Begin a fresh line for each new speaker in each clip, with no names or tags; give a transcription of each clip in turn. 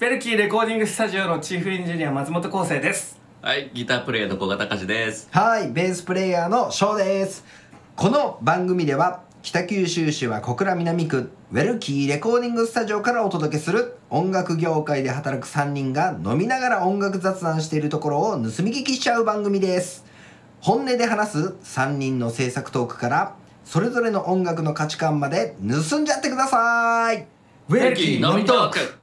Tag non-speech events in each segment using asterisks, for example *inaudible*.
ベルキーレコーディングスタジオのチーフエンジニア松本康生です
はい、ギタープレイヤーの小型隆です。
はい、ベースプレイヤーの翔です。この番組では北九州市は小倉南区ウェルキーレコーディングスタジオからお届けする音楽業界で働く3人が飲みながら音楽雑談しているところを盗み聞きしちゃう番組です。本音で話す3人の制作トークからそれぞれの音楽の価値観まで盗んじゃってください。
ウ
ベルキー飲みトーク。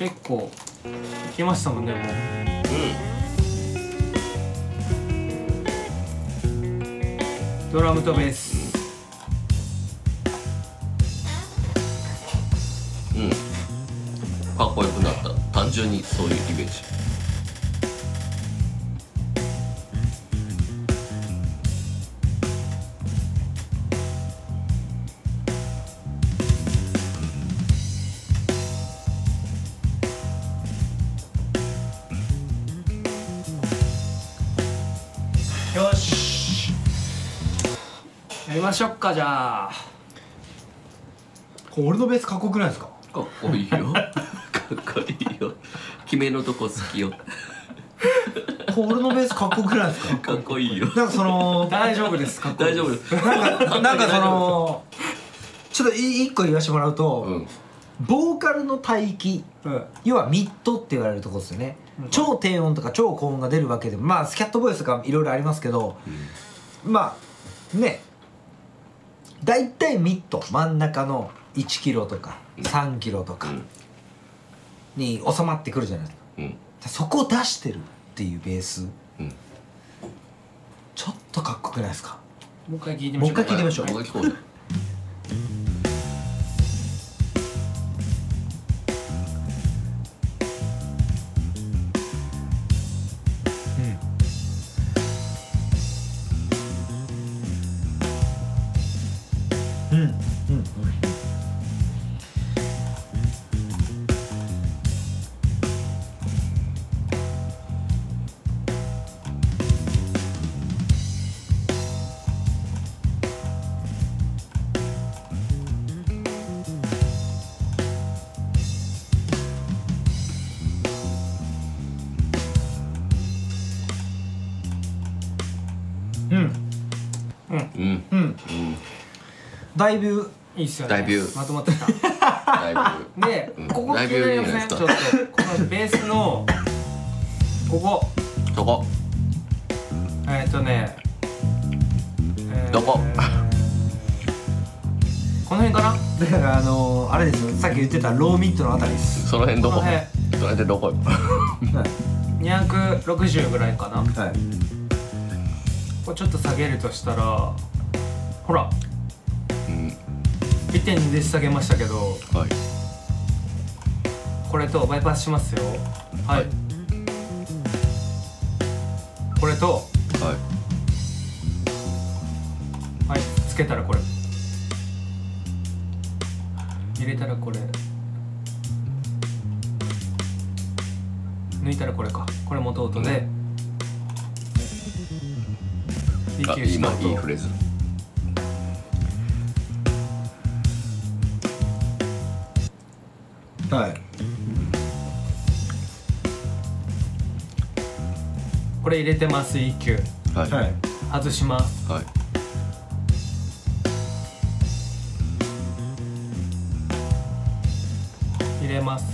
結構行きましたもんねもうドラムとベース。
うん。かっこよくなった。単純にそういうイメージ。
りましょうかじゃあ
これ俺のベースかっこよくないですか？
かっこいいよ。かっこいいよ。決めのとこ好きよ。
これ俺のベースかっこよくないですか？
かっこいいよ。
なんかその
大丈夫ですかっこいい
大丈夫
です。
なんかなんかそのちょっとい一個言わせてもらうと、
うん。
ボーカルの帯域
うん
要はミッドって言われるところですよね、
うん
超低音とか超高音が出るわけでもまあスキャットボイスとかいろいろありますけどまあね大体ミッド真ん中の1キロとか3キロとか
うん。
に収まってくるじゃないですか。
うん。
そこを出してるっていうベース。
うん。
ちょっとかっこよくないですか？
もう一回聞いてみましょう
もう一回聞いてみましょうだいぶ
いいっすよね。
だいぶ。
まとまってきた。
だいぶ。
で、
うん。
ここ気
だいぶ
になりま
いいんじゃ
ちょっと。このベースのここ。
そこ？
えっ、とね、えー
どこ
この辺かな？
だからあのー、あれですよ。さっき言ってたローミッドのあたりです。
その辺どこ？
この
その辺でどこ？よ。
はい。
260ぐらいかな。
はい。
これちょっと下げるとしたらほら。
うん。
1.2で下げましたけど
はい。
これとバイパスしますよ。はい、
はい。
これと
はい。
はい。つけたらこれ。入れたらこれ。抜いたらこれか。これ元音で、
あ
EQ した
いいフレーズ。
はい。
これ入れてます EQ
はい。
はい。
外します。
はい。
入れます。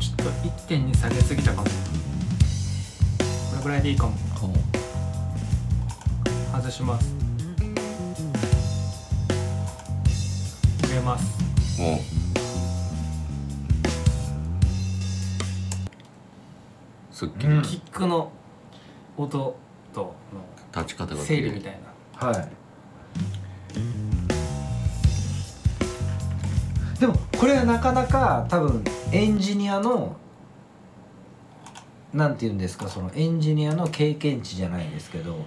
ちょっと1.2下げすぎたかも。これぐらいでいいかも外します。入れます。
もう。すっきり。
うん。
キックの音と
立ち方
の
が
整理みたいな
はい。でもこれはなかなか多分エンジニアのなんて言うんですかそのエンジニアの経験値じゃないですけど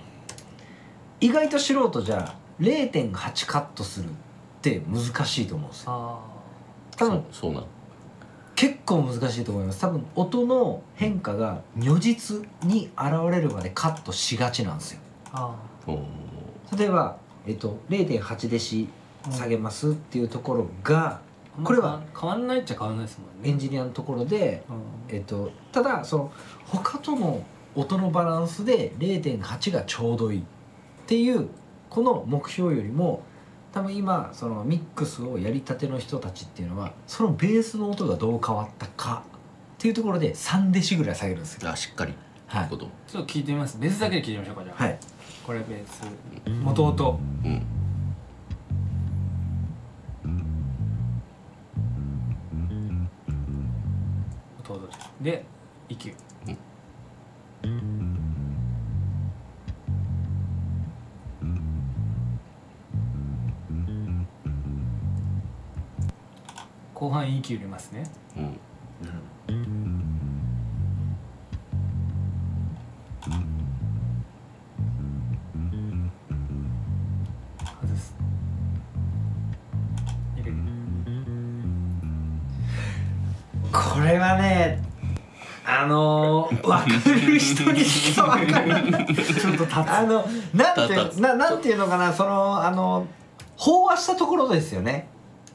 意外と素人じゃ0.8カットするって難しいと思うんですよ。多分
そうなん
結構難しいと思います。多分音の変化が如実に現れるまでカットしがちなんですよ。例えば、えっと、0.8デシ下げますっていうところが、
あ
これは
変わんないっちゃ変わんないですもんね。
エンジニアのところで、
うん。
えっと、ただその他との音のバランスで0.8がちょうどいいっていうこの目標よりも多分今そのミックスをやりたての人たちっていうのはそのベースの音がどう変わったかっていうところで3デシぐらい下げるんですよ。
あしっかり。
はい。
こと
ちょっと聞いてみます。ベースだけで聞いてみましょうかじゃあ、
はい、
これベース。元々
うん。
元々で EQ 後半 EQ 入れますね。
うん。
外す入れる
これはねあのー、分かる人にしか分かる
ちょっと
あのなん。てななん。ていうのかなそのあの飽和したところですよね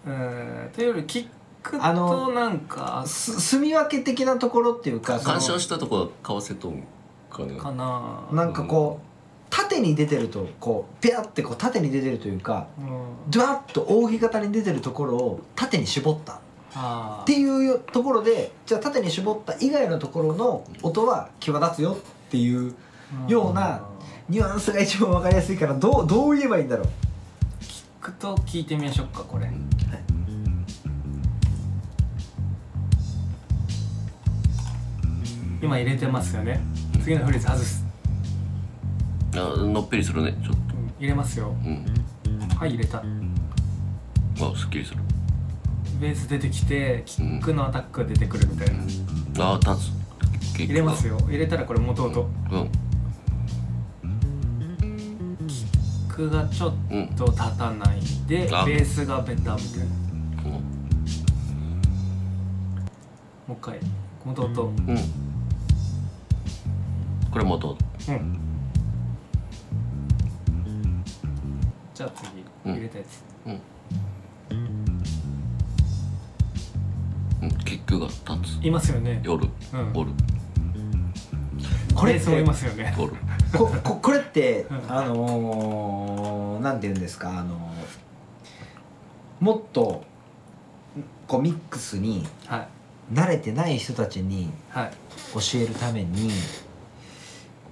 うん。というよりキック
あの
となんか
す住み分け的なところっていうか
干渉したとこは買わせとんかね。
かな。
なんかこう縦に出てるとこうペアってこう縦に出てるというか
うん。
ドワッと扇形に出てるところを縦に絞った。っ
あ
ていうところでじゃあ縦に絞った以外のところの音は際立つよっていうようなニュアンスが一番分かりやすいからどうどう言えばいいんだろう。
キックと聞いてみましょうかこれ今入れてますよね。次のフレーズ外す、
あのっぺりするね。ちょっ
うん入れますよ。
とうん。
はい入れた。
あすっきりする。
ベース出てきてキックのアタックが出てくるみたいな、
あ立つ。
入れますよ。入れたらこれ元々
うん。
キックがちょっ
うん
と立たないでベ
あ。
ースがベタみたいな。
うん。
もう一回。元々
うんこれ元
うん。じゃあ次
うん。
入れたやつ、
うん。うんキックが立つ。
いますよね。
夜。
うん。
おる
これって
ベースもいますよね。
おる
こここれって
うん。
あのー、なんて言うんですかあのーもっとこうミックスに
はい。
慣れてない人たちに
はい。
教えるために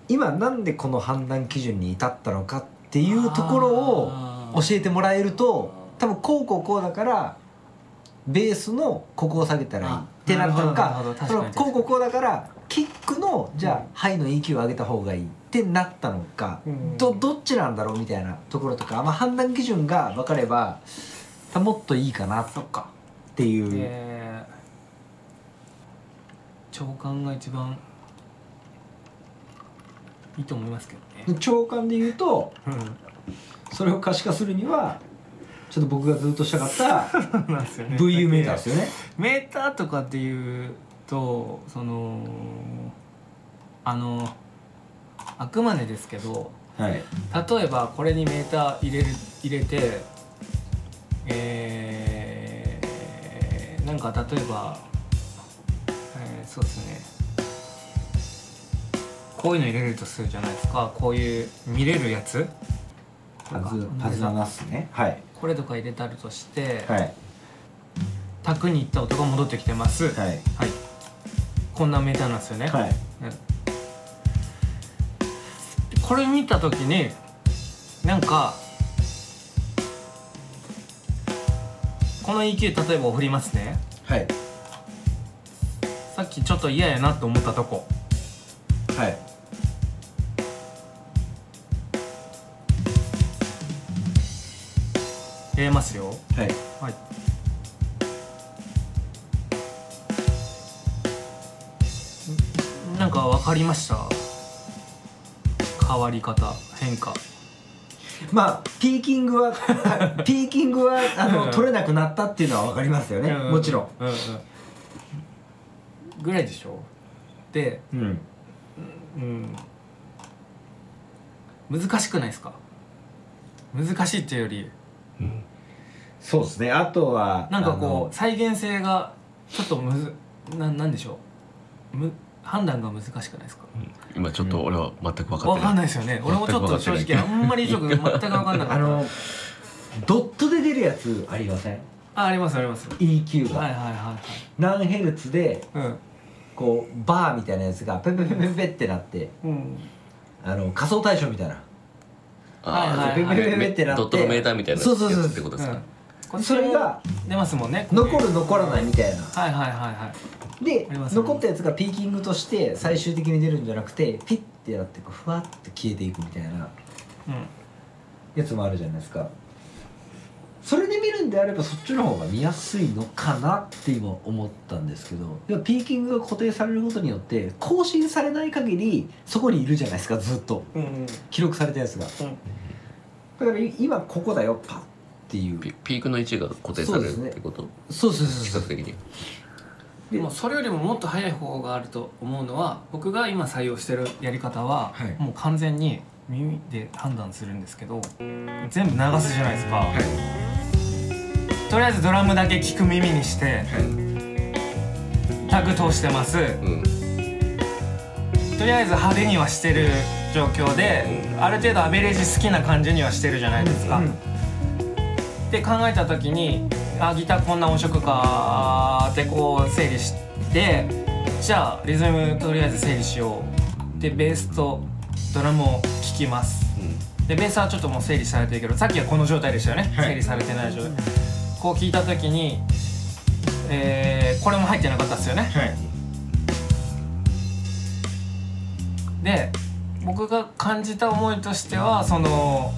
今なんでこの判断基準に至ったのかっていうところを教えてもらえると多分こうこうこうだからベースのここを下げたらいい
あ
ってなったのかそのこうこうこうだからキックのじゃ
うん。
あハイの EQ を上げた方がいいってなったのか
うん。
どどっちなんだろうみたいなところとか、まあ、判断基準が分かればもっといいかなっ
そっか
ていう。
えー、長官が一番いいと思いますけどね。
長官で言うと
うん
それを可視化するにはちょっと僕がずっとしたかった VU メーターですよね。
メーターとかっていうとそのあのあくまでですけど
はい。
例えばこれにメーター入れる入れてえー、なんか例えば、えーそうですねこういうの入れるとするじゃないですか。こういう見れるやつ。
パズパズナナスね。はい。
これとか入れたるとして、
はい。
卓に行った音が戻ってきてます。はい、
はい。
こんなメーターなんですよね、
はい。
これ見た時になんかこの EQ 例えば振りますね。
はい。
さっきちょっと嫌やなと思ったとこ。
はい
入れますよ。
はい。
はい。んなんか分かりました？変わり方変化。
まあピーキングは *laughs* ピーキングはあの取れなくなったっていうのは分かりますよね。もちろん。
うんうん。ぐらいでしょ？で
うん。
うん。難しくないですか？難しいっていうより
そうですね。あとは
なんかこう再現性がちょっとむずななんでしょう？む判断が難しくないですか？
今ちょっと俺は全く分かってない。
わかんないですよね。俺もちょっと正直あんまりよく全く分かんなかった。
あのドットで出るやつありません？
あありますあります。
EQ が、
はいはいは
何ヘルツで
いはい
こうバーみたいなやつがペペペペペってなって
うんうん
あの仮想対象みたいな
はいはい
ペペペペペってなって
ドットのメーターみたいな
そうそうそう
やつってことですか、
うん
それが
出ますもんね。
残る残らないみたいな。
はいはいはいはい。
で残ったやつがピーキングとして最終的に出るんじゃなくてピッてやってこうふわって消えていくみたいな。
うん
やつもあるじゃないですか。それで見るんであればそっちの方が見やすいのかなって今思ったんですけど。いやピーキングが固定されることによって更新されない限りそこにいるじゃないですかずっと。
うんうん。
記録されたやつが。
うん。
だからい今ここだよ。パッっていう。
ピピークの位置が固定されるってこと、
そうそう
視覚的に。
でもそれよりももっと早い方法があると思うのは僕が今採用してるやり方は、
はい。
もう完全に耳で判断するんですけど全部流すじゃないですか、とりあえずドラムだけ聞く耳にしてタグ通してます。
うん。
とりあえず派手にはしてる状況で、ある程度アベレージ好きな感じにはしてるじゃないですか、って考えた時にあギターこんな音色かってこう整理してじゃあリズムとりあえず整理しよう。でベースとドラムを聴きます。でベースはちょっともう整理されてるけどさっきはこの状態でしたよね、
はい。
整理されてない状態。こう聞いた時に、えーこれも入ってなかったですよね。
はい。
で僕が感じた思いとしてはその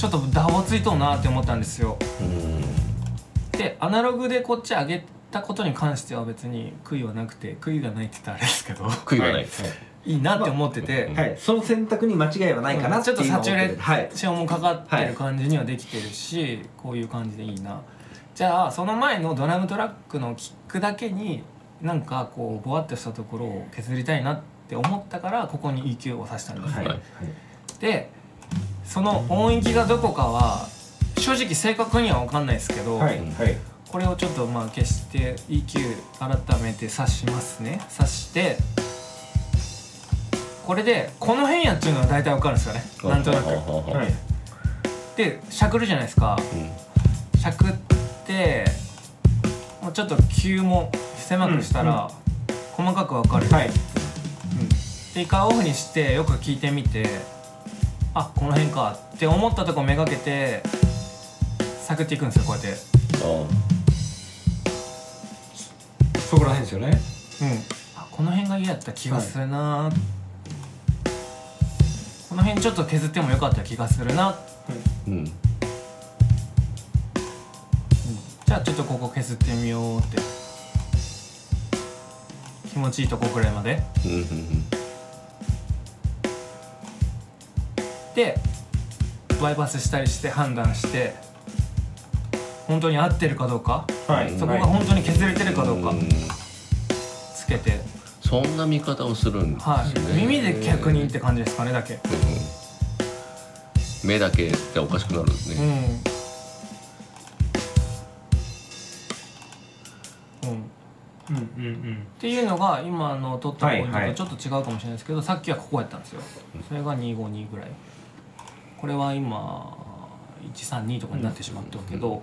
ちょっとダボついとうなって思ったんですよ。
うん。
でアナログでこっち上げたことに関しては別に悔いはなくて悔いがないって言ったらあれですけど。
悔いはない、
い。いなって思ってて、
はい、その選択に間違いはないかな
うん。ちょっとサチュレ
はい。
ーションもかかってる感じにはできてるし、こういう感じでいいな。じゃあその前のドラムトラックのキックだけになんかこうぼわっとしたところを削りたいなって思ったからここに EQ をさしたんです、
はい
はい。
でその音域がどこかは正直正確には分かんないですけど、
はい。はい。
これをちょっとまあ消して EQ 改めて挿しますね。挿してこれでこの辺やっていうのは大体わかるんですよね。なんとなく。
はい。
でしゃくるじゃないですか。しゃくってもうちょっと急も狭くしたら細かくわかる、
はい。
うん。で一回オフにしてよく聞いてみてあこの辺か。って思ったとこめがけて探っていくんですよこうやって。
そこら辺ですよね。
うん、あこの辺が嫌だった気がするな、この辺ちょっと削ってもよかった気がするな、
うん。
じゃあちょっとここ削ってみようって。気持ちいいとこくらいまで。
うんうん
でバイパスしたりして判断して本当に合ってるかどうか？
はい。
そこが本当に削れてるかどうか。
ん。
つけて、
そんな見方をするんですね、
はい、耳で確認って感じですかねだけ。
うん。目だけじゃおかしくなるんです
うん。
ね、
うん。
うんうんうん。
っていうのが今の取ったポイント
はいはい。
とちょっと違うかもしれないですけど、さっきはここやったんですよ。それが252ぐらいこれは今132とかになってしまったけど、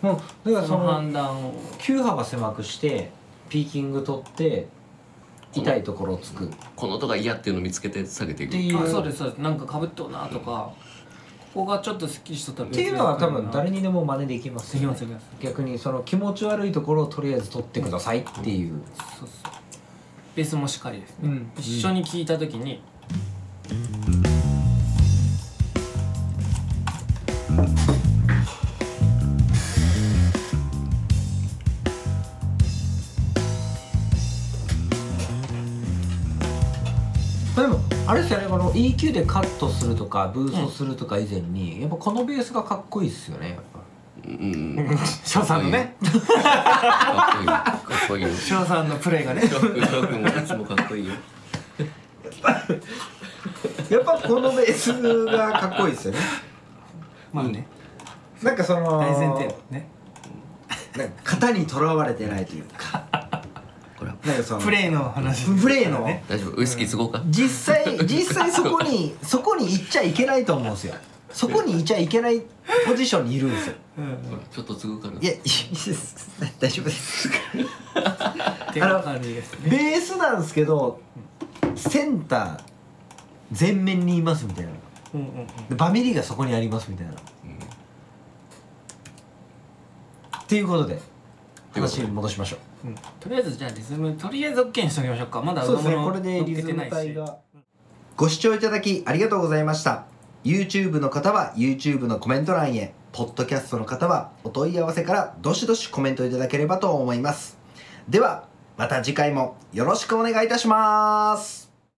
もうだから
その
その
判断を。
急幅狭くしてピーキング取って痛いところをつく。っ
この音が嫌っていうのを見つけて下げていく。
ていう
あそう。ですそうです。なんかかぶっとうなとか、ここがちょっとすっきりしとったら
っていうのは多分誰
に
にでも真似できます
できますできます。
逆にその気持ち悪いところをとりあえず取ってくださいっていう、
そうそう。ベースもしっかりですね、
うん。
一緒に聴いた時に、
で EQ でカットするとかブーストするとか以前に、やっぱこのベースがかっこいいっすよねやっぱ。
うん。
翔さんのね。
かっこいい。かっこいい。よ
翔さんのプレーがね。
翔くん翔くんもいつもかっこいいよ。*laughs*
やっぱこのベースがかっこいいですよね。
まあね。
なんかその
大前提ね。
なんか型にとらわれてないというか
プレーの話
プレーの？
ね
大丈夫？ウイスキー継ごうか？
実際 *laughs* 実際そこにそこに行っちゃいけないと思うんですよ。そこにいちゃいけないポジションにいるんですよ。
ちょっと継ぐから
いやいいです大丈夫です。
っていう感じですね。
ベースなんですけどセンター前面にいますみたいな。
うんうんうん。
でバミリがそこにありますみたいな。っていうことで話に戻しましょう
うん。とりあえずじゃあリズムとりあえず OK にしときましょうか。まだ
そうですね。これでリズム
けてないし。
隊が。ご視聴いただきありがとうございました。YouTube の方は YouTube のコメント欄へ。ポッドキャストの方はお問い合わせからどしどしコメントいただければと思います。ではまた次回もよろしくお願いいたします